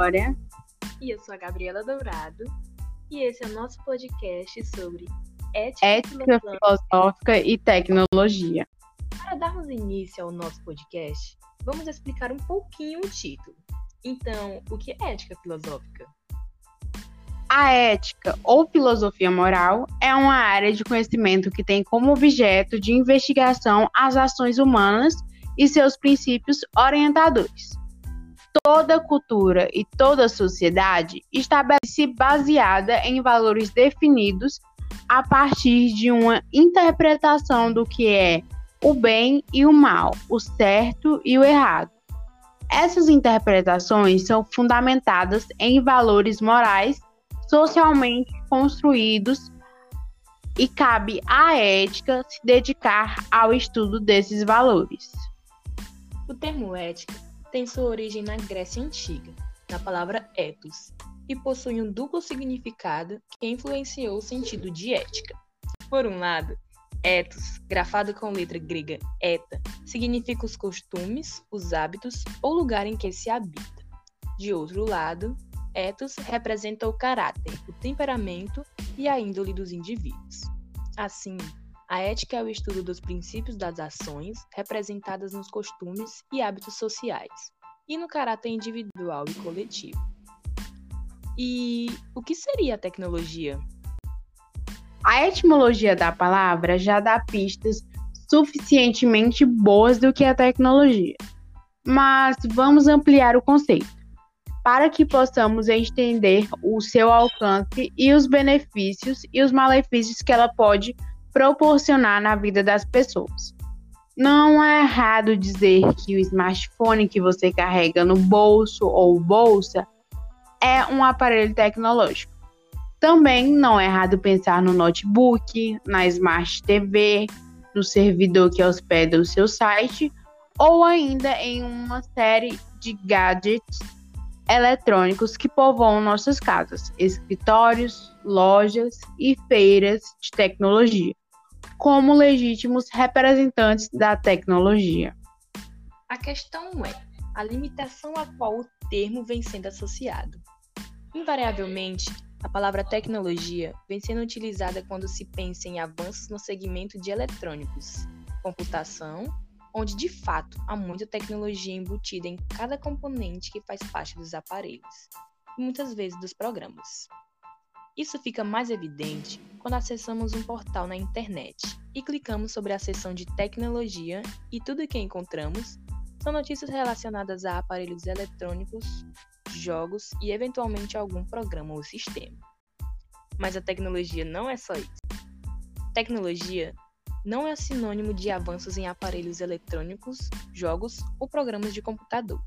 Glória. E eu sou a Gabriela Dourado. E esse é o nosso podcast sobre ética, ética filosófica e tecnologia. Para darmos início ao nosso podcast, vamos explicar um pouquinho o título. Então, o que é ética filosófica? A ética ou filosofia moral é uma área de conhecimento que tem como objeto de investigação as ações humanas e seus princípios orientadores. Toda cultura e toda sociedade estabelece baseada em valores definidos a partir de uma interpretação do que é o bem e o mal, o certo e o errado. Essas interpretações são fundamentadas em valores morais socialmente construídos e cabe à ética se dedicar ao estudo desses valores. O termo ética tem sua origem na Grécia Antiga, na palavra ethos, e possui um duplo significado que influenciou o sentido de ética. Por um lado, ethos, grafado com letra grega eta, significa os costumes, os hábitos ou lugar em que se habita. De outro lado, ethos representa o caráter, o temperamento e a índole dos indivíduos. Assim, a ética é o estudo dos princípios das ações representadas nos costumes e hábitos sociais, e no caráter individual e coletivo. E o que seria a tecnologia? A etimologia da palavra já dá pistas suficientemente boas do que a tecnologia. Mas vamos ampliar o conceito para que possamos entender o seu alcance e os benefícios e os malefícios que ela pode proporcionar na vida das pessoas. Não é errado dizer que o smartphone que você carrega no bolso ou bolsa é um aparelho tecnológico. Também não é errado pensar no notebook, na Smart TV, no servidor que hospeda o seu site ou ainda em uma série de gadgets eletrônicos que povoam nossas casas, escritórios, lojas e feiras de tecnologia como legítimos representantes da tecnologia. A questão é a limitação a qual o termo vem sendo associado. Invariavelmente, a palavra tecnologia vem sendo utilizada quando se pensa em avanços no segmento de eletrônicos, computação, onde de fato há muita tecnologia embutida em cada componente que faz parte dos aparelhos, e muitas vezes dos programas. Isso fica mais evidente quando acessamos um portal na internet e clicamos sobre a seção de tecnologia e tudo o que encontramos são notícias relacionadas a aparelhos eletrônicos, jogos e eventualmente algum programa ou sistema. Mas a tecnologia não é só isso. Tecnologia não é sinônimo de avanços em aparelhos eletrônicos, jogos ou programas de computador.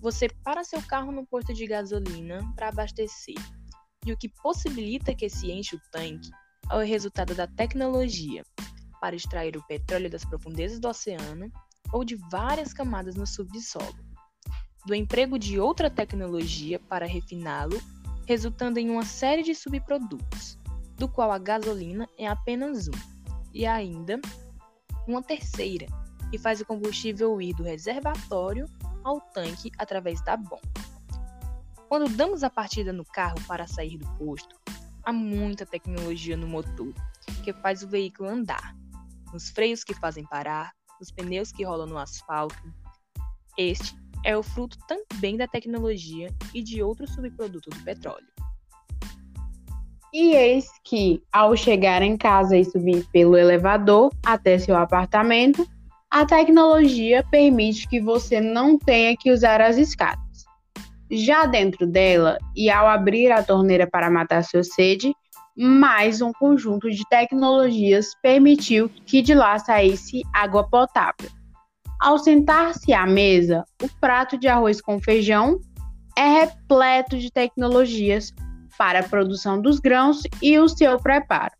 Você para seu carro no posto de gasolina para abastecer e o que possibilita que se enche o tanque é o resultado da tecnologia para extrair o petróleo das profundezas do oceano ou de várias camadas no subsolo, do emprego de outra tecnologia para refiná-lo, resultando em uma série de subprodutos, do qual a gasolina é apenas um, e ainda uma terceira, que faz o combustível ir do reservatório ao tanque através da bomba. Quando damos a partida no carro para sair do posto, há muita tecnologia no motor que faz o veículo andar, nos freios que fazem parar, nos pneus que rolam no asfalto. Este é o fruto também da tecnologia e de outros subprodutos do petróleo. E eis que, ao chegar em casa e subir pelo elevador até seu apartamento, a tecnologia permite que você não tenha que usar as escadas. Já dentro dela, e ao abrir a torneira para matar sua sede, mais um conjunto de tecnologias permitiu que de lá saísse água potável. Ao sentar-se à mesa, o prato de arroz com feijão é repleto de tecnologias para a produção dos grãos e o seu preparo.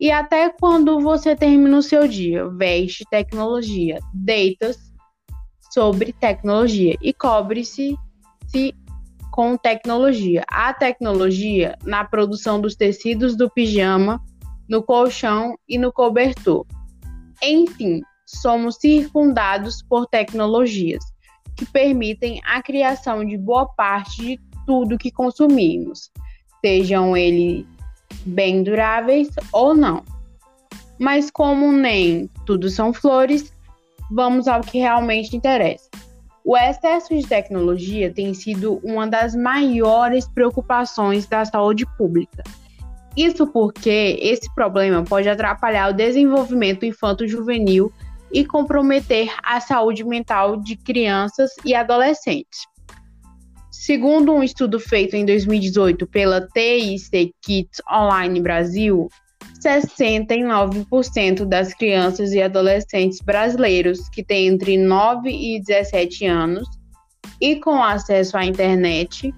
E até quando você termina o seu dia, veste tecnologia, deita sobre tecnologia e cobre-se se com tecnologia. A tecnologia na produção dos tecidos do pijama, no colchão e no cobertor. Enfim, somos circundados por tecnologias que permitem a criação de boa parte de tudo que consumimos, sejam eles bem duráveis ou não. Mas como nem tudo são flores, vamos ao que realmente interessa. O excesso de tecnologia tem sido uma das maiores preocupações da saúde pública. Isso porque esse problema pode atrapalhar o desenvolvimento infanto-juvenil e comprometer a saúde mental de crianças e adolescentes. Segundo um estudo feito em 2018 pela TIC Kids Online Brasil, 69% das crianças e adolescentes brasileiros que têm entre 9 e 17 anos e com acesso à internet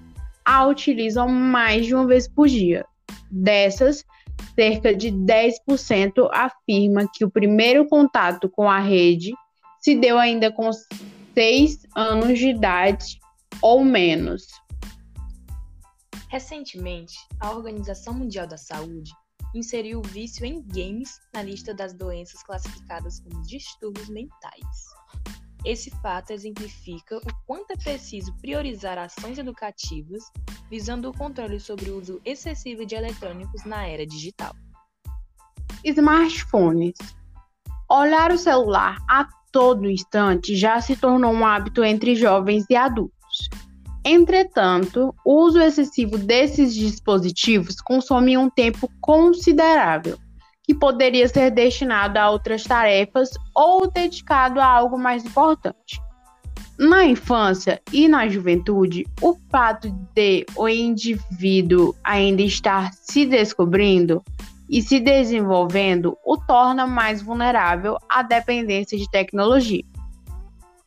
a utilizam mais de uma vez por dia. Dessas, cerca de 10% afirma que o primeiro contato com a rede se deu ainda com 6 anos de idade ou menos. Recentemente, a Organização Mundial da Saúde inseriu o vício em games na lista das doenças classificadas como distúrbios mentais. Esse fato exemplifica o quanto é preciso priorizar ações educativas visando o controle sobre o uso excessivo de eletrônicos na era digital. Smartphones. Olhar o celular a todo instante já se tornou um hábito entre jovens e adultos. Entretanto, o uso excessivo desses dispositivos consome um tempo considerável, que poderia ser destinado a outras tarefas ou dedicado a algo mais importante. Na infância e na juventude, o fato de o indivíduo ainda estar se descobrindo e se desenvolvendo o torna mais vulnerável à dependência de tecnologia.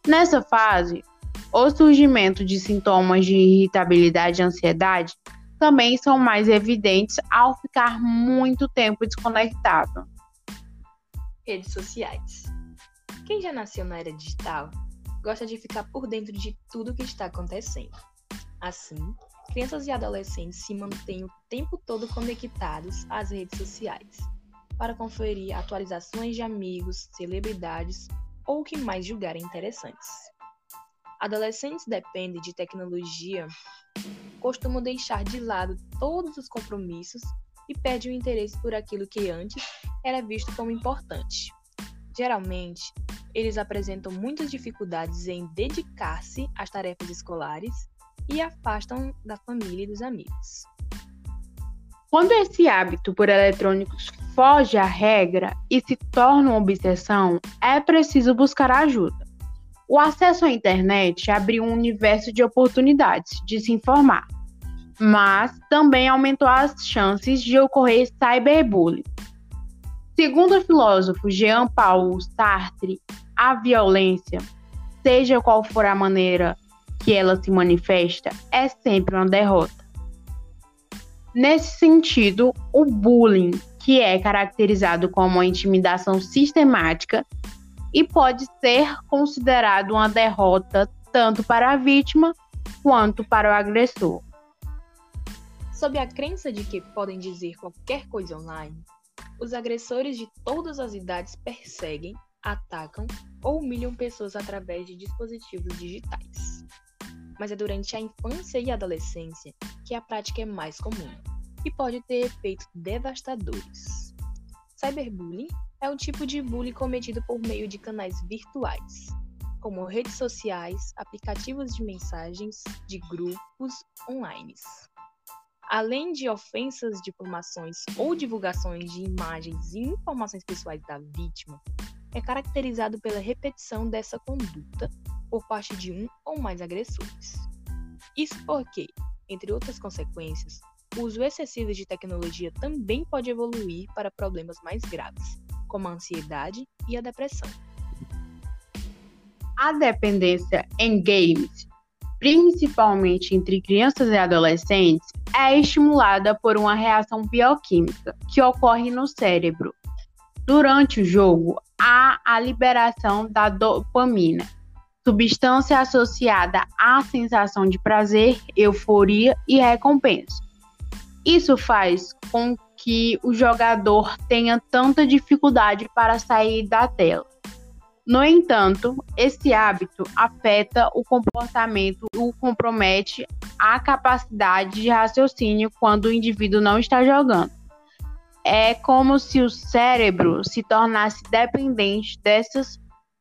Nessa fase, o surgimento de sintomas de irritabilidade e ansiedade também são mais evidentes ao ficar muito tempo desconectado. Redes sociais. Quem já nasceu na era digital gosta de ficar por dentro de tudo o que está acontecendo. Assim, crianças e adolescentes se mantêm o tempo todo conectados às redes sociais para conferir atualizações de amigos, celebridades ou o que mais julgarem interessantes. Adolescentes dependem de tecnologia, costumam deixar de lado todos os compromissos e perdem o interesse por aquilo que antes era visto como importante. Geralmente, eles apresentam muitas dificuldades em dedicar-se às tarefas escolares e afastam da família e dos amigos. Quando esse hábito por eletrônicos foge à regra e se torna uma obsessão, é preciso buscar ajuda. O acesso à internet abriu um universo de oportunidades de se informar, mas também aumentou as chances de ocorrer cyberbullying. Segundo o filósofo Jean-Paul Sartre, a violência, seja qual for a maneira que ela se manifesta, é sempre uma derrota. Nesse sentido, o bullying, que é caracterizado como uma intimidação sistemática, e pode ser considerado uma derrota tanto para a vítima quanto para o agressor. Sob a crença de que podem dizer qualquer coisa online, os agressores de todas as idades perseguem, atacam ou humilham pessoas através de dispositivos digitais. Mas é durante a infância e adolescência que a prática é mais comum e pode ter efeitos devastadores. Cyberbullying é um tipo de bullying cometido por meio de canais virtuais, como redes sociais, aplicativos de mensagens, de grupos online. Além de ofensas de informações ou divulgações de imagens e informações pessoais da vítima, é caracterizado pela repetição dessa conduta por parte de um ou mais agressores. Isso porque, entre outras consequências, o uso excessivo de tecnologia também pode evoluir para problemas mais graves, como a ansiedade e a depressão. A dependência em games, principalmente entre crianças e adolescentes, é estimulada por uma reação bioquímica que ocorre no cérebro. Durante o jogo, há a liberação da dopamina, substância associada à sensação de prazer, euforia e recompensa. Isso faz com que o jogador tenha tanta dificuldade para sair da tela. No entanto, esse hábito afeta o comportamento e o compromete a capacidade de raciocínio quando o indivíduo não está jogando. É como se o cérebro se tornasse dependente dessas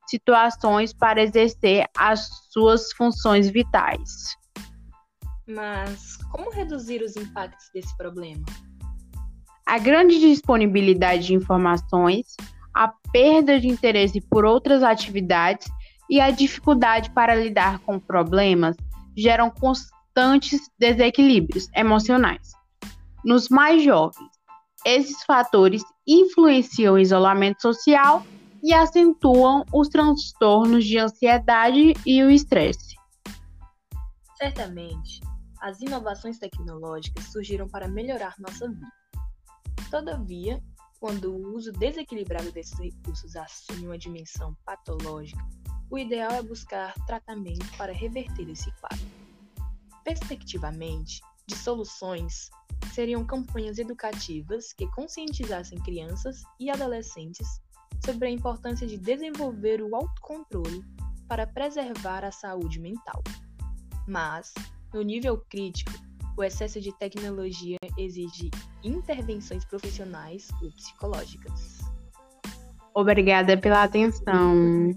situações para exercer as suas funções vitais. Mas como reduzir os impactos desse problema? A grande disponibilidade de informações, a perda de interesse por outras atividades e a dificuldade para lidar com problemas geram constantes desequilíbrios emocionais. Nos mais jovens, esses fatores influenciam o isolamento social e acentuam os transtornos de ansiedade e o estresse. Certamente, as inovações tecnológicas surgiram para melhorar nossa vida. Todavia, quando o uso desequilibrado desses recursos assume uma dimensão patológica, o ideal é buscar tratamento para reverter esse quadro. Perspectivamente, de soluções seriam campanhas educativas que conscientizassem crianças e adolescentes sobre a importância de desenvolver o autocontrole para preservar a saúde mental. Mas, no nível crítico, o excesso de tecnologia exige intervenções profissionais ou psicológicas. Obrigada pela atenção.